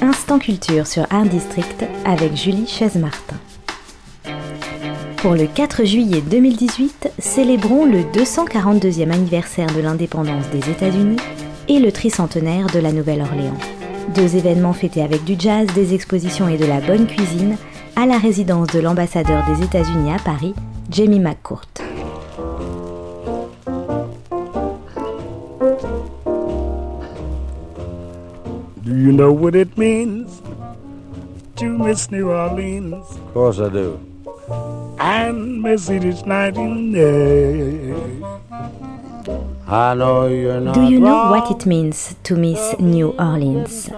Instant culture sur Art District avec Julie Chaise-Martin. Pour le 4 juillet 2018, célébrons le 242e anniversaire de l'indépendance des États-Unis et le tricentenaire de la Nouvelle-Orléans. Deux événements fêtés avec du jazz, des expositions et de la bonne cuisine à la résidence de l'ambassadeur des États-Unis à Paris, Jamie McCourt. You know what it means to miss New Orleans Of course I do. and miss Edith Nightingale? I know you're not Do you know what it means to miss New Orleans?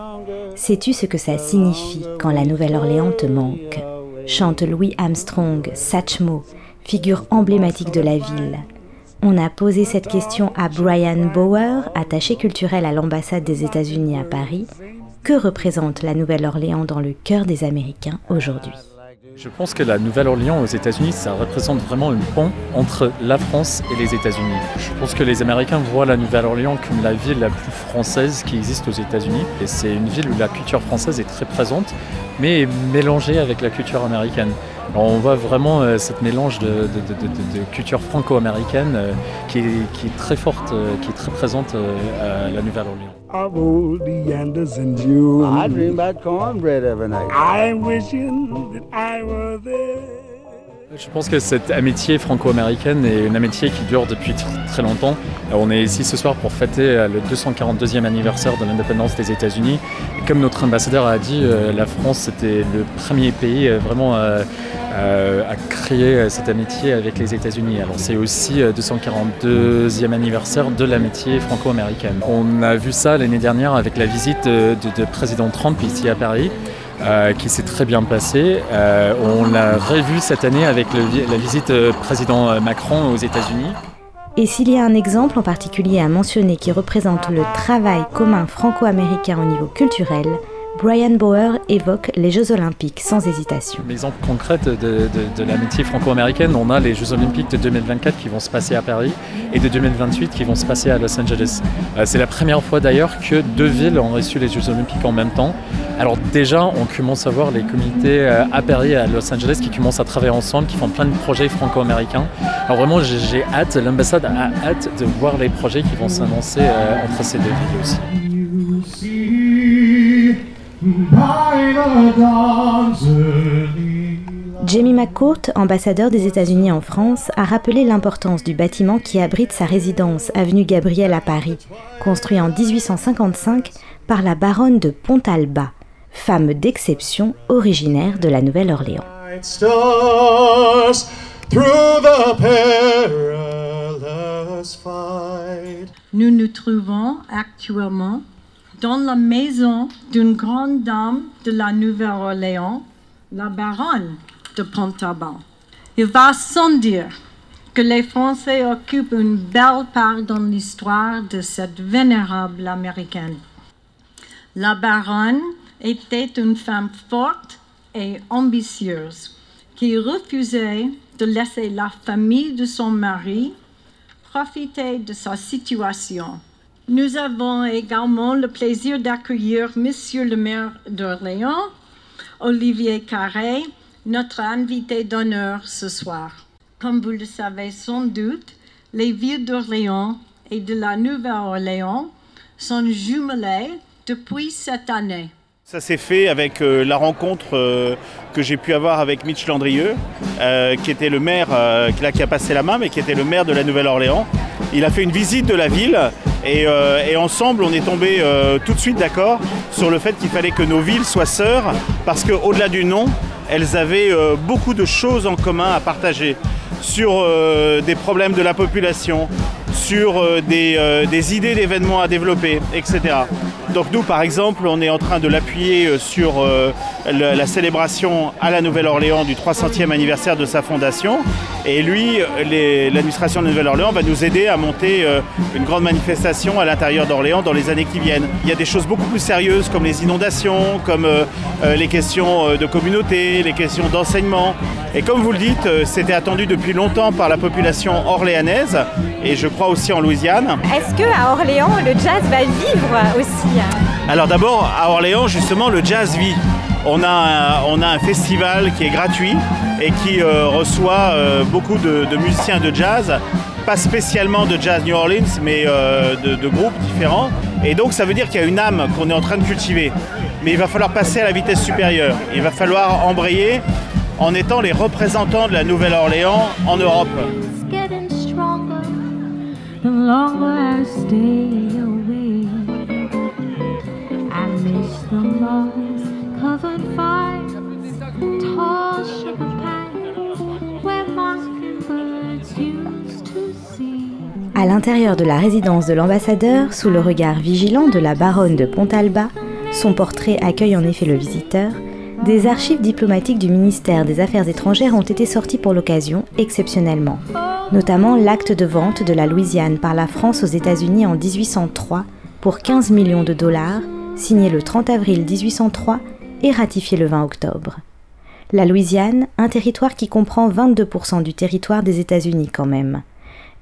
Sais-tu ce que ça signifie quand la Nouvelle-Orléans te manque? Chante Louis Armstrong, Satchmo, figure emblématique de la ville. On a posé cette question à Brian Bauer, attaché culturel à l'ambassade des États-Unis à Paris. Que représente la Nouvelle-Orléans dans le cœur des Américains aujourd'hui? Je pense que la Nouvelle-Orléans aux États-Unis, ça représente vraiment un pont entre la France et les États-Unis. Je pense que les Américains voient la Nouvelle-Orléans comme la ville la plus française qui existe aux États-Unis. Et c'est une ville où la culture française est très présente, mais mélangée avec la culture américaine. Alors on voit vraiment euh, cette mélange de, de- de- de- de culture franco-américaine euh, qui, est, qui est très forte, euh, qui est très présente euh, à la Nouvelle-Orléans. Of old. I dream about cornbread every night. I'm wishing that I were there. Je pense que cette amitié franco-américaine est une amitié qui dure depuis tr- très longtemps. On est ici ce soir pour fêter le 242e anniversaire de l'indépendance des États-Unis. Et comme notre ambassadeur a dit, la France c'était le premier pays vraiment à créer euh, cette amitié avec les États-Unis. Alors c'est aussi le 242e anniversaire de l'amitié franco-américaine. On a vu ça l'année dernière avec la visite de, de- de président Trump ici à Paris. euh, qui s'est très bien passé. Euh, on l'a revu cette année avec la visite euh, président euh, Macron aux États-Unis. Et s'il y a un exemple en particulier à mentionner qui représente le travail commun franco-américain au niveau culturel, Brian Bauer évoque les Jeux Olympiques sans hésitation. L'exemple concret de, de- de l'amitié franco-américaine, on a les Jeux Olympiques de 2024 qui vont se passer à Paris et de 2028 qui vont se passer à Los Angeles. Euh, C'est la première fois d'ailleurs que deux villes ont reçu les Jeux Olympiques en même temps. Alors déjà, on commence à voir les comités euh, à Paris et à Los Angeles qui commencent à travailler ensemble, qui font plein de projets franco-américains. Alors vraiment, j'ai j'ai hâte, l'ambassade a hâte de voir les projets qui vont s'annoncer euh, entre ces deux villes aussi. Jamie McCourt, ambassadeur des États-Unis en France, a rappelé l'importance du bâtiment qui abrite sa résidence, avenue Gabriel à Paris, construit en 1855 par la baronne de Pontalba, femme d'exception originaire de la Nouvelle-Orléans. Nous nous trouvons actuellement dans la maison d'une grande dame de la Nouvelle-Orléans, la baronne de Pontalban. Il va sans dire que les Français occupent une belle part dans l'histoire de cette vénérable américaine. La baronne était une femme forte et ambitieuse qui refusait de laisser la famille de son mari profiter de sa situation. Nous avons également le plaisir d'accueillir Monsieur le maire d'Orléans, Olivier Carré, notre invité d'honneur ce soir. Comme vous le savez sans doute, les villes d'Orléans et de la Nouvelle-Orléans sont jumelées depuis cette année. Ça s'est fait avec euh, la rencontre euh, que j'ai pu avoir avec Mitch Landrieux, euh, qui était le maire, là, qui a passé la main, mais qui était le maire de la Nouvelle-Orléans. Il a fait une visite de la ville et, euh, ensemble on est tombé euh, tout de suite d'accord sur le fait qu'il fallait que nos villes soient sœurs parce qu'au-delà du nom, elles avaient euh, beaucoup de choses en commun à partager sur des problèmes de la population, sur des idées d'événements à développer, etc. Donc nous, par exemple, on est en train de l'appuyer euh, sur euh, la célébration à la Nouvelle-Orléans du 300e anniversaire de sa fondation. Et lui, l'administration de Nouvelle-Orléans va nous aider à monter euh, une grande manifestation à l'intérieur d'Orléans dans les années qui viennent. Il y a des choses beaucoup plus sérieuses comme les inondations, comme les questions de communauté, les questions d'enseignement. Et comme vous le dites, c'était attendu depuis longtemps par la population orléanaise et je crois aussi en Louisiane. Est-ce que à Orléans, le jazz va vivre aussi? Alors d'abord, à Orléans, justement, le jazz vit. On a un, on a un festival qui est gratuit et qui euh, reçoit euh, beaucoup de, musiciens de jazz, pas spécialement de jazz New Orleans, mais euh, de groupes différents. Et donc ça veut dire qu'il y a une âme qu'on est en train de cultiver. Mais il va falloir passer à la vitesse supérieure. Il va falloir embrayer en étant les représentants de la Nouvelle-Orléans en Europe. À l'intérieur de la résidence de l'ambassadeur, sous le regard vigilant de la baronne de Pontalba, son portrait accueille en effet le visiteur, des archives diplomatiques du ministère des Affaires étrangères ont été sorties pour l'occasion, exceptionnellement. Notamment l'acte de vente de la Louisiane par la France aux États-Unis en 1803 pour 15 millions de dollars, signé le 30 avril 1803 et ratifié le 20 octobre. La Louisiane, un territoire qui comprend 22% du territoire des États-Unis quand même.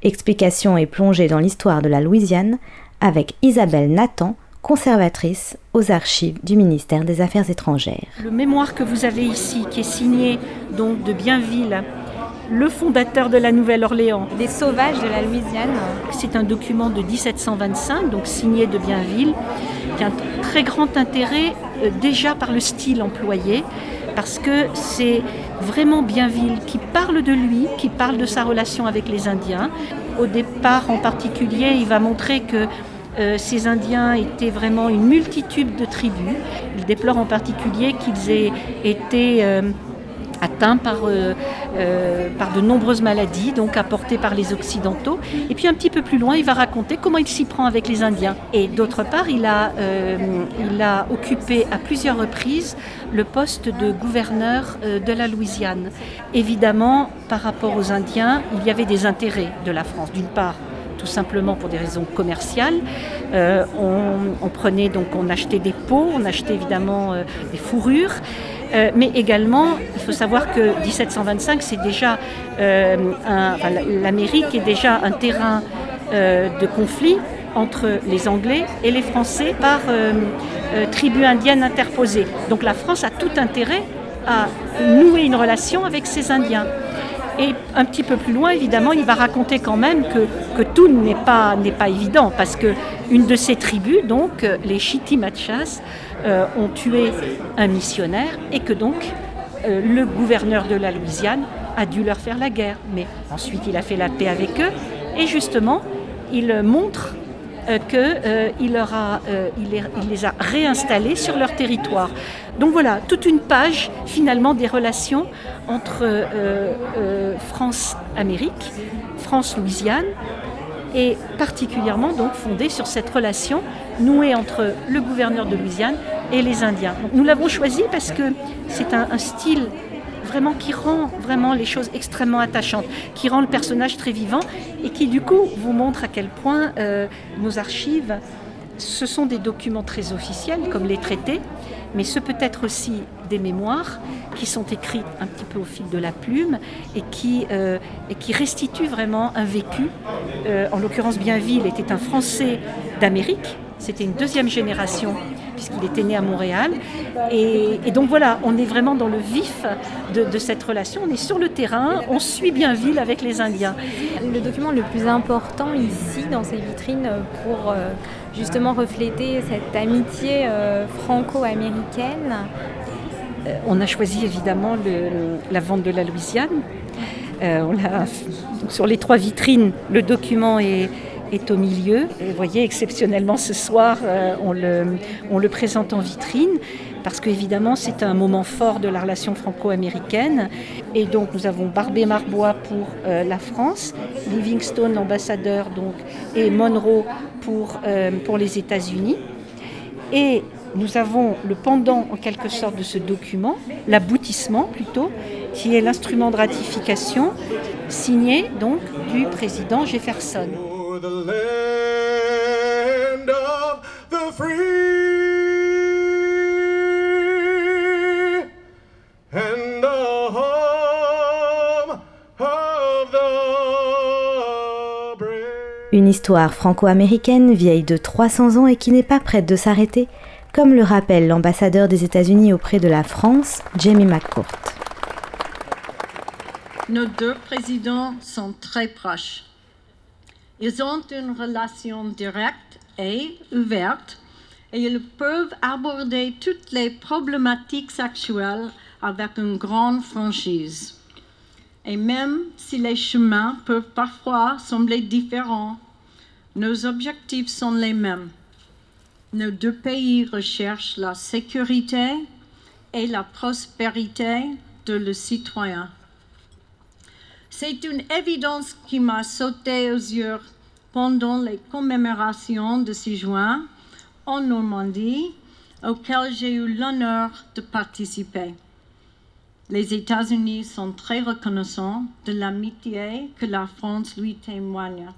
Explication et plongée dans l'histoire de la Louisiane avec Isabelle Nathan, conservatrice aux archives du ministère des Affaires étrangères. Le mémoire que vous avez ici, qui est signé donc de Bienville, le fondateur de la Nouvelle-Orléans, Des sauvages de la Louisiane. c'est un document de 1725, donc signé de Bienville, un très grand intérêt euh, déjà par le style employé, parce que c'est vraiment Bienville qui parle de lui, qui parle de sa relation avec les Indiens. Au départ en particulier, il va montrer que euh, ces Indiens étaient vraiment une multitude de tribus. Il déplore en particulier qu'ils aient été atteints par, euh, euh, par de nombreuses maladies, donc apportées par les Occidentaux. Et puis un petit peu plus loin, il va raconter comment il s'y prend avec les Indiens. Et d'autre part, il a, euh, occupé à plusieurs reprises le poste de gouverneur de la Louisiane. Évidemment, par rapport aux Indiens, il y avait des intérêts de la France. D'une part, tout simplement pour des raisons commerciales. On, prenait donc, on achetait des peaux, on achetait évidemment des fourrures. Euh, mais également, il faut savoir que 1725, c'est déjà euh, l'Amérique est déjà un terrain euh, de conflit entre les Anglais et les Français par tribus indiennes interposées. Donc la France a tout intérêt à nouer une relation avec ces Indiens. Et un petit peu plus loin, évidemment, il va raconter quand même que, que tout n'est pas, n'est pas évident, parce que une de ces tribus, donc les Chitimachas, euh, ont tué un missionnaire et que donc euh, le gouverneur de la Louisiane a dû leur faire la guerre. Mais ensuite, il a fait la paix avec eux et justement, il montre euh, qu'il il les, a réinstallés sur leur territoire. Donc voilà, toute une page finalement des relations entre France-Amérique, France-Louisiane, et particulièrement donc fondée sur cette relation nouée entre le gouverneur de Louisiane et les Indiens. Nous l'avons choisi parce que c'est un, un style vraiment qui rend vraiment les choses extrêmement attachantes, qui rend le personnage très vivant et qui du coup vous montre à quel point euh, nos archives, ce sont des documents très officiels comme les traités, mais ce peut être aussi des mémoires qui sont écrites un petit peu au fil de la plume et qui, euh, et qui restituent vraiment un vécu. Euh, en l'occurrence, Bienville était un Français d'Amérique, c'était une deuxième génération puisqu'il était né à Montréal. Et, et donc voilà, on est vraiment dans le vif de, de cette relation, on est sur le terrain, on suit Bienville avec les Indiens. Le document le plus important ici dans ces vitrines pour euh, justement refléter cette amitié euh, franco-américaine. Euh, on a choisi évidemment le- la vente de la Louisiane. Euh, on sur les trois vitrines, le document est, est au milieu. Vous voyez, exceptionnellement ce soir, euh, on, le, présente en vitrine parce qu'évidemment c'est un moment fort de la relation franco-américaine. Et donc nous avons Barbé Marbois pour euh, la France, Livingstone l'ambassadeur et Monroe pour, euh, pour les États-Unis. Et nous avons le pendant en quelque sorte de ce document, l'aboutissement plutôt, qui est l'instrument de ratification signé donc du président Jefferson. The land of the free and the home of the brave. Une histoire franco-américaine vieille de 300 ans et qui n'est pas prête de s'arrêter, comme le rappelle l'ambassadeur des États-Unis auprès de la France, Jamie McCourt. Nos deux présidents sont très proches. Ils ont une relation directe et ouverte et ils peuvent aborder toutes les problématiques actuelles avec une grande franchise. Et même si les chemins peuvent parfois sembler différents, nos objectifs sont les mêmes. Nos deux pays recherchent la sécurité et la prospérité de le citoyen. C'est une évidence qui m'a sauté aux yeux pendant les commémorations de 6 juin en Normandie, auxquelles j'ai eu l'honneur de participer. Les États-Unis sont très reconnaissants de l'amitié que la France lui témoigne.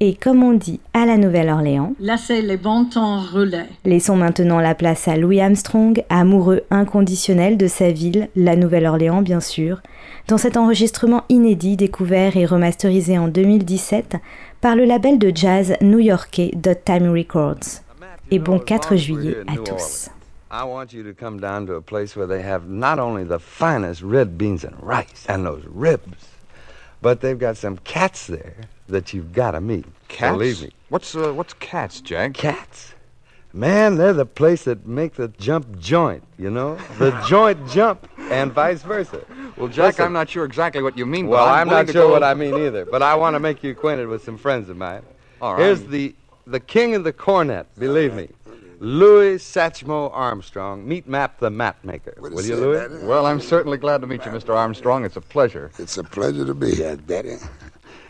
Et comme on dit à la Nouvelle-Orléans, Laissez les bons temps rouler. laissons maintenant la place à Louis Armstrong, amoureux inconditionnel de sa ville, la Nouvelle-Orléans bien sûr, dans cet enregistrement inédit découvert et remasterisé en 2017 par le label de jazz new-yorkais Dot Time Records. Et bon 4 juillet à tous. I want you to come down to a place where they have not only the finest red beans and rice and those ribs, but they've got some cats there that you've got to meet. Cats? Believe me. What's uh, what's cats, Jack? Cats. Man, they're the place that make the jump joint, you know? The joint jump and vice versa. Well, Jack, Listen. I'm not sure exactly what you mean. Well, but I'm, not sure what I mean either, but I want to make you acquainted with some friends of mine. All right. Here's the the king of the cornet, believe me. Louis Satchmo Armstrong. Meet Map the map maker. Will you, Louis? Well, I'm certainly glad to meet you, Mr. Armstrong. It's a pleasure. It's a pleasure to be here, Daddy.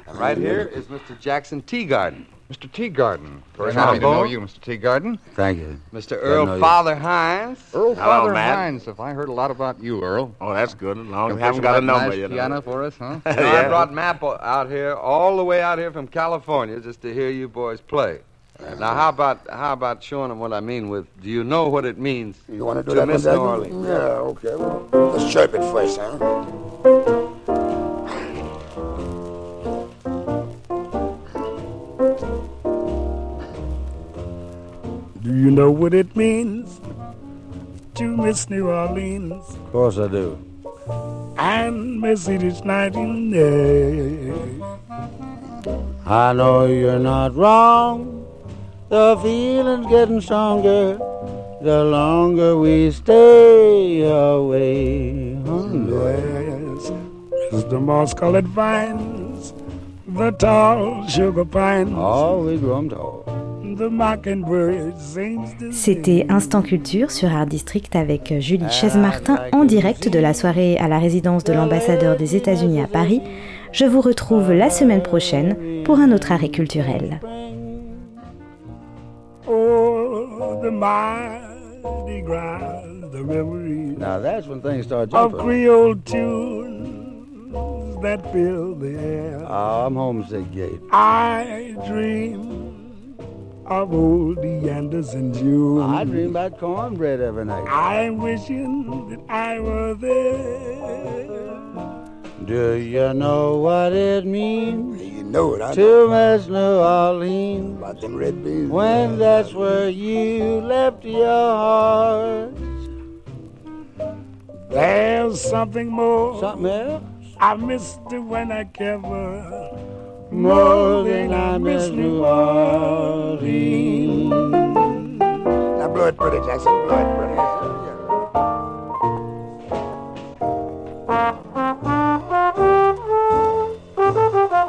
And right here is Mr. Jackson Teagarden. Mr. Teagarden. Very happy to know you, Mr. Teagarden. Thank you. Mr. Earl know you. Father Hines. Earl Hello, Father Matt. Hines. Have I heard a lot about you, Earl? Oh, that's good. As long as you haven't got a number, nice know. piano for us, huh? Know, I brought Map out here, all the way out here from California, just to hear you boys play. Now, how about how about showing them what I mean with? Do you know what it means You want to do to that Miss one, New Orleans? Yeah, okay. Well, let's chirp it first, huh? Do you know what it means to miss New Orleans Of course I do. and miss it each night and day? I know you're not wrong. The feeling's getting stronger the longer we stay away. Yes, the moss colored vines, the tall sugar pines, Oh, we grow 'em tall. the mockingbird sings to C'était Instant Culture sur Art District avec Julie Chaise-Martin en direct de la soirée à la résidence de l'ambassadeur des États-Unis à Paris. Je vous retrouve la semaine prochaine pour un autre arrêt culturel. The mighty ground, the memories Now that's when things start of jumping. Creole tunes that fill the air. Oh, I'm homesick, Gate. I dream of old Anderson June. I dream about cornbread every night. I'm wishing that I were there. Do you know what it means You know it, I know. to miss New Orleans? About them red beans. When that's where you left your heart. There's something more. Something else? I missed it when I cover More than I miss New Orleans. Now blow it pretty, Jackson. Blow it pretty.